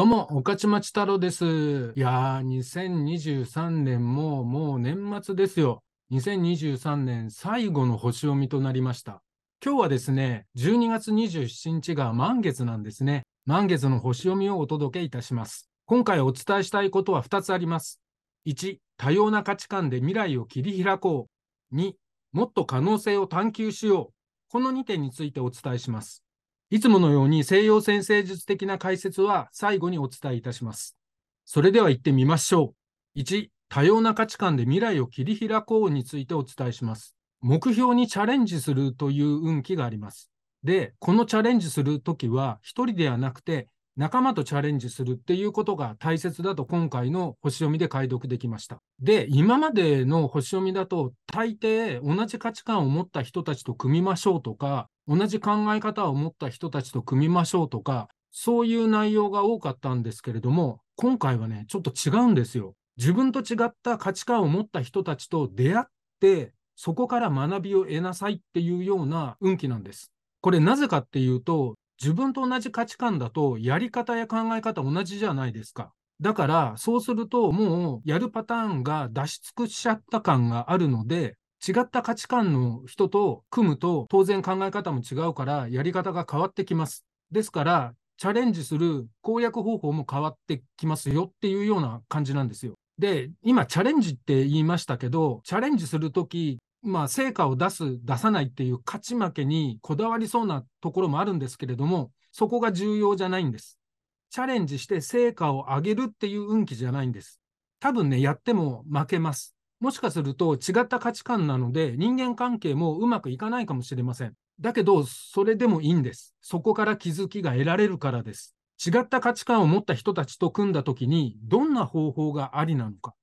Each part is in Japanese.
どうも、御徒町太郎です。いやー、2023年ももう年末ですよ。2023年最後の星読みとなりました。今日はですね、12月27日が満月なんですね。満月の星読みをお届けいたします。今回お伝えしたいことは2つあります。1、多様な価値観で未来を切り開こう。2、もっと可能性を探求しよう。この2点についてお伝えします。いつものように西洋占星術的な解説は最後にお伝えいたします。それでは行ってみましょう。1、多様な価値観で未来を切り開こうについてお伝えします。目標にチャレンジするという運気があります。で、このチャレンジするときは一人ではなくて仲間とチャレンジするっていうことが大切だと今回の星読みで解読できました。で、今までの星読みだと大抵同じ価値観を持った人たちと組みましょうとか、同じ考え方を持った人たちと組みましょうとか、そういう内容が多かったんですけれども、今回はね、ちょっと違うんですよ。自分と違った価値観を持った人たちと出会って、そこから学びを得なさいっていうような運気なんです。これなぜかっていうと、自分と同じ価値観だとやり方や考え方同じじゃないですか。だから、そうするともうやるパターンが出し尽くしちゃった感があるので、違った価値観の人と組むと当然考え方も違うからやり方が変わってきます。ですから、チャレンジする攻略方法も変わってきますよっていうような感じなんですよ。で、今チャレンジって言いましたけど、チャレンジするとき、まあ成果を出す、出さないっていう勝ち負けにこだわりそうなところもあるんですけれども、そこが重要じゃないんです。チャレンジして成果を上げるっていう運気じゃないんです。多分ね、やっても負けます。もしかすると違った価値観なので人間関係もうまくいかないかもしれません。だけど、それでもいいんです。そこから気づきが得られるからです。違った価値観を持った人たちと組んだときに、どんな方法がありなのか。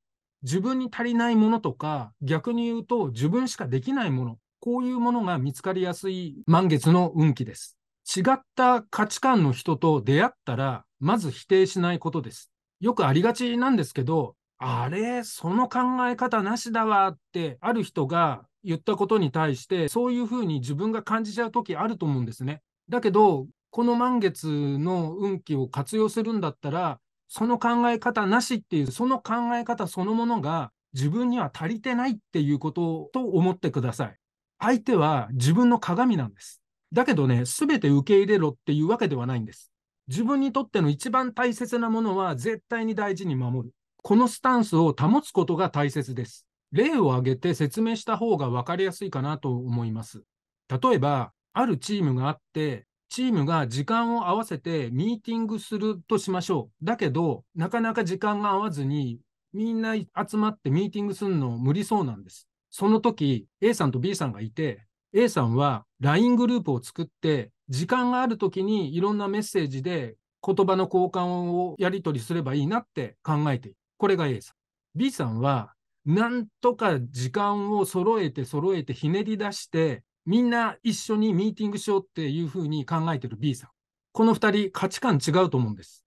自分に足りないものとか、逆に言うと自分しかできないもの。こういうものが見つかりやすい満月の運気です。違った価値観の人と出会ったら、まず否定しないことです。よくありがちなんですけど、あれ、その考え方なしだわって、ある人が言ったことに対して、そういうふうに自分が感じちゃうときあると思うんですね。だけど、この満月の運気を活用するんだったら、その考え方なしっていう、その考え方そのものが自分には足りてないっていうことと思ってください。相手は自分の鏡なんです。だけどね、すべて受け入れろっていうわけではないんです。自分にとっての一番大切なものは絶対に大事に守る。このスタンスを保つことが大切です。例を挙げて説明した方が分かりやすいかなと思います。例えば、あるチームがあって、チームが時間を合わせてミーティングするとしましょう。だけど、なかなか時間が合わずに、みんな集まってミーティングするの無理そうなんです。その時、A さんと B さんがいて、A さんは LINE グループを作って、時間がある時にいろんなメッセージで言葉の交換をやり取りすればいいなって考えている。これが A さん。B さんは、なんとか時間を揃えて揃えてひねり出して、みんな一緒にミーティングしようっていうふうに考えてる B さん。この二人価値観違うと思うんです。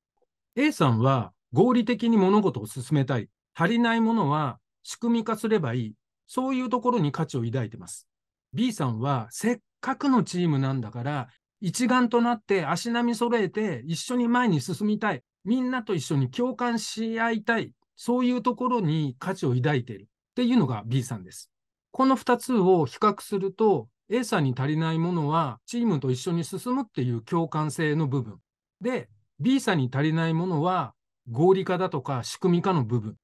A さんは合理的に物事を進めたい。足りないものは仕組み化すればいい。そういうところに価値を抱いてます。B さんはせっかくのチームなんだから、一丸となって足並み揃えて一緒に前に進みたい。みんなと一緒に共感し合いたい。そういうところに価値を抱いているっていうのが B さんです。この2つを比較すると、A さんに足りないものはチームと一緒に進むっていう共感性の部分。で、B さんに足りないものは合理化だとか仕組み化の部分。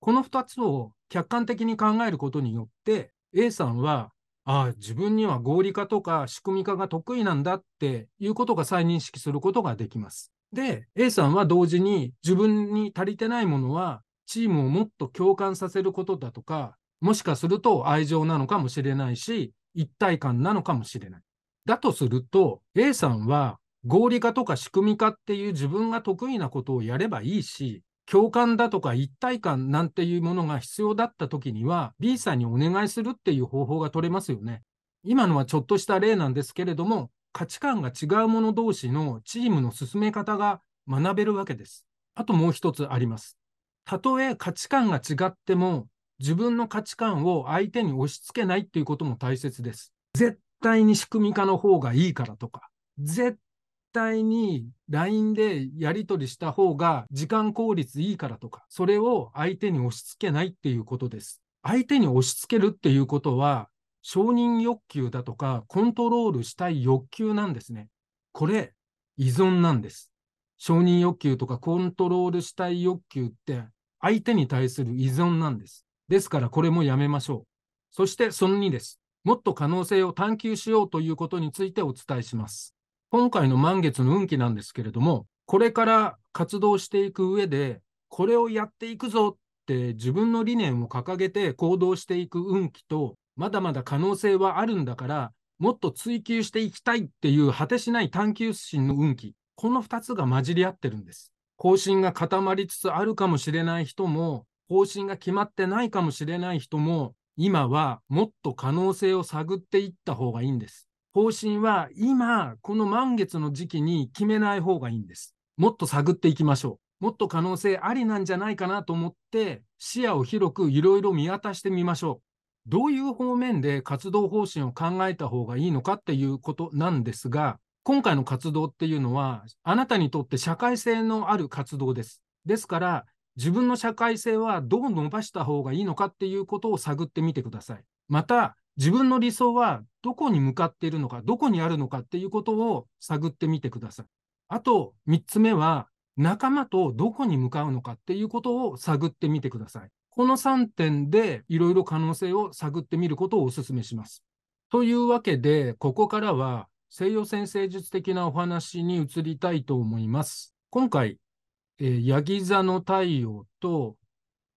この2つを客観的に考えることによって、A さんは、ああ、自分には合理化とか仕組み化が得意なんだっていうことが再認識することができます。で、A さんは同時に自分に足りてないものはチームをもっと共感させることだとか、もしかすると愛情なのかもしれないし、一体感なのかもしれない。だとすると、A さんは合理化とか仕組み化っていう自分が得意なことをやればいいし、共感だとか一体感なんていうものが必要だった時には B さんにお願いするっていう方法が取れますよね。今のはちょっとした例なんですけれども、価値観が違う者同士のチームの進め方が学べるわけです。あともう一つあります。たとえ価値観が違っても、自分の価値観を相手に押し付けないっていうことも大切です。絶対に仕組み化の方がいいからとか、絶対に LINE でやり取りした方が時間効率いいからとか、それを相手に押し付けないっていうことです。相手に押し付けるっていうことは、承認欲求だとか、コントロールしたい欲求なんですね。これ、依存なんです。承認欲求とかコントロールしたい欲求って、相手に対する依存なんです。ですから、これもやめましょう。そして、その2です。もっと可能性を探求しようということについてお伝えします。今回の満月の運気なんですけれども、これから活動していく上で、これをやっていくぞって自分の理念を掲げて行動していく運気と、まだまだ可能性はあるんだから、もっと追求していきたいっていう果てしない探求心の運気、この2つが混じり合ってるんです。方針が固まりつつあるかもしれない人も、方針が決まってないかもしれない人も、今はもっと可能性を探っていった方がいいんです。方針は今、この満月の時期に決めない方がいいんです。もっと探っていきましょう。もっと可能性ありなんじゃないかなと思って、視野を広くいろいろ見渡してみましょう。どういう方面で活動方針を考えた方がいいのかっていうことなんですが、今回の活動っていうのは、あなたにとって社会性のある活動です。ですから、自分の社会性はどう伸ばした方がいいのかっていうことを探ってみてください。また、自分の理想はどこに向かっているのか、どこにあるのかっていうことを探ってみてください。あと、3つ目は、仲間とどこに向かうのかっていうことを探ってみてください。この3点でいろいろ可能性を探ってみることをお勧めします。というわけで、ここからは西洋先生術的なお話に移りたいと思います。今回、えー、ヤギ座の太陽と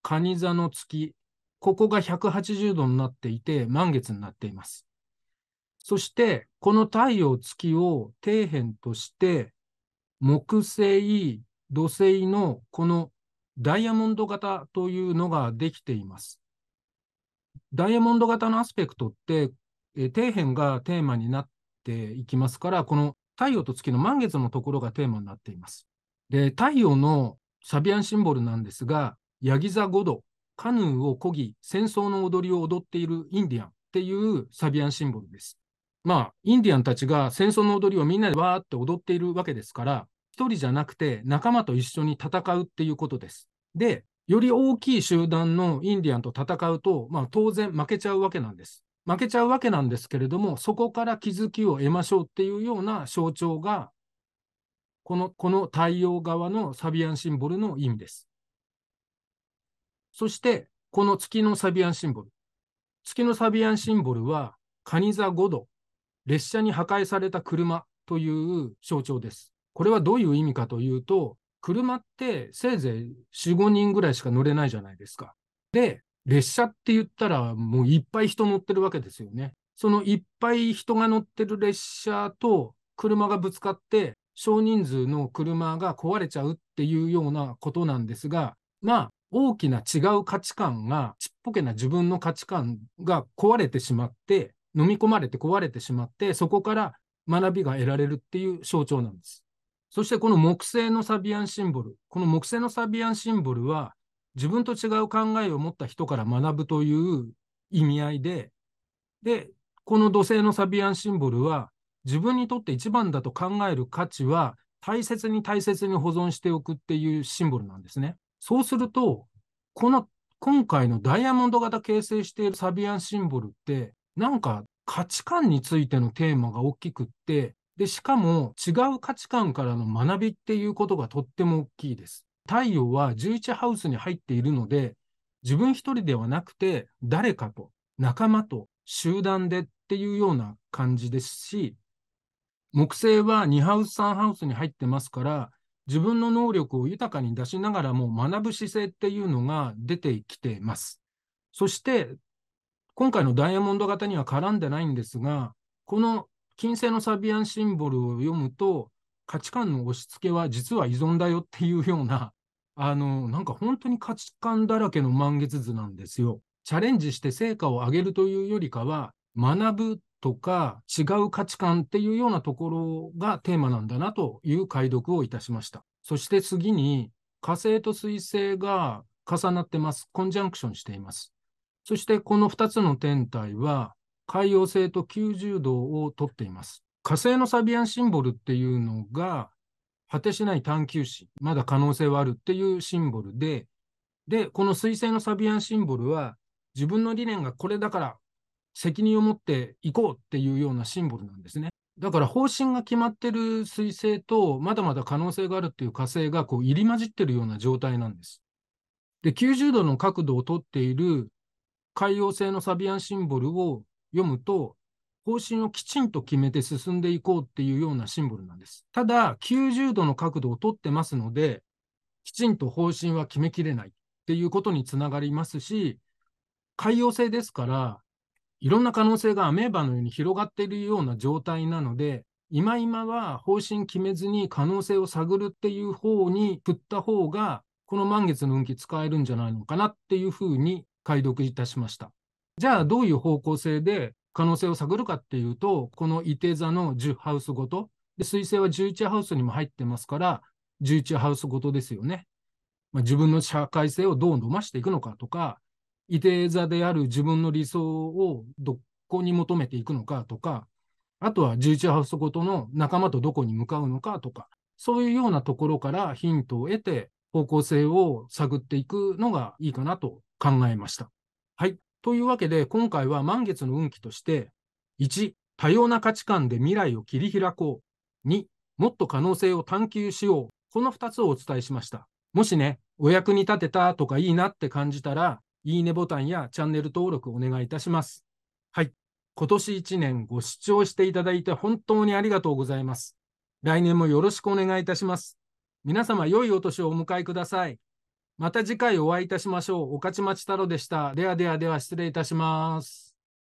蟹座の月、ここが180度になっていて、満月になっています。そして、この太陽月を底辺として、木星、土星のこのダイヤモンド型というのができています。ダイヤモンド型のアスペクトって、え底辺がテーマになっていきますから、この太陽と月の満月のところがテーマになっています。で、太陽のサビアンシンボルなんですが、ヤギ座5度、カヌーを漕ぎ、戦争の踊りを踊っているインディアンっていうサビアンシンボルです。まあ、インディアンたちが戦争の踊りをみんなでわーって踊っているわけですから、一人じゃなくて仲間と一緒に戦うっていうことです。で、より大きい集団のインディアンと戦うと、まあ、当然負けちゃうわけなんです。負けちゃうわけなんですけれども、そこから気づきを得ましょうっていうような象徴がこの、この太陽側のサビアンシンボルの意味です。そして、この月のサビアンシンボル。月のサビアンシンボルは、蟹座5度、列車に破壊された車という象徴です。これはどういう意味かというと、車ってせいぜい4、5人ぐらいしか乗れないじゃないですか。で、列車って言ったらもういっぱい人乗ってるわけですよね。そのいっぱい人が乗ってる列車と車がぶつかって少人数の車が壊れちゃうっていうようなことなんですが、まあ、大きな違う価値観が、ちっぽけな自分の価値観が壊れてしまって、飲み込まれて壊れてしまって、そこから学びが得られるっていう象徴なんです。そしてこの木星のサビアンシンボル、この木星のサビアンシンボルは、自分と違う考えを持った人から学ぶという意味合いで、で、この土星のサビアンシンボルは、自分にとって一番だと考える価値は大切に大切に保存しておくっていうシンボルなんですね。そうすると、この今回のダイヤモンド型形成しているサビアンシンボルって、なんか価値観についてのテーマが大きくって、で、しかも違う価値観からの学びっていうことがとっても大きいです。太陽は11ハウスに入っているので、自分一人ではなくて、誰かと、仲間と、集団でっていうような感じですし、木星は2ハウス、3ハウスに入ってますから、自分の能力を豊かに出しながらも学ぶ姿勢っていうのが出てきてます。そして、今回のダイヤモンド型には絡んでないんですが、この金星のサビアンシンボルを読むと、価値観の押し付けは実は依存だよっていうような、あの、なんか本当に価値観だらけの満月図なんですよ。チャレンジして成果を上げるというよりかは、学ぶとか違う価値観っていうようなところがテーマなんだなという解読をいたしました。そして次に火星と水星が重なってます。コンジャンクションしています。そしてこの2つの天体は海洋星と90度をとっています。火星のサビアンシンボルっていうのが、果てしない探求心、まだ可能性はあるっていうシンボルで、で、この水星のサビアンシンボルは、自分の理念がこれだから責任を持っていこうっていうようなシンボルなんですね。だから方針が決まってる彗星とまだまだ可能性があるっていう火星がこう入り混じってるような状態なんです。で、90度の角度をとっている海洋性のサビアンシンボルを読むと、方針をきちんと決めて進んでいこうっていうようなシンボルなんです。ただ、90度の角度をとってますので、きちんと方針は決めきれないっていうことにつながりますし、海洋性ですから、いろんな可能性がアメーバのように広がっているような状態なので、今今は方針決めずに可能性を探るっていう方に振った方が、この満月の運気使えるんじゃないのかなっていうふうに解読いたしました。じゃあどういう方向性で可能性を探るかっていうと、この伊手座の10ハウスごと、で水星は11ハウスにも入ってますから、11ハウスごとですよね。まあ、自分の社会性をどう伸ばしていくのかとか、いて座である自分の理想をどこに求めていくのかとか、あとは11ハウスごとの仲間とどこに向かうのかとか、そういうようなところからヒントを得て方向性を探っていくのがいいかなと考えました。はい。というわけで、今回は満月の運気として、1、多様な価値観で未来を切り開こう。2、もっと可能性を探求しよう。この2つをお伝えしました。もしね、お役に立てたとかいいなって感じたら、いいねボタンやチャンネル登録お願いいたします。はい。今年1年ご視聴していただいて本当にありがとうございます。来年もよろしくお願いいたします。皆様良いお年をお迎えください。また次回お会いいたしましょう。おかちまち太郎でした。ではではでは失礼いたします。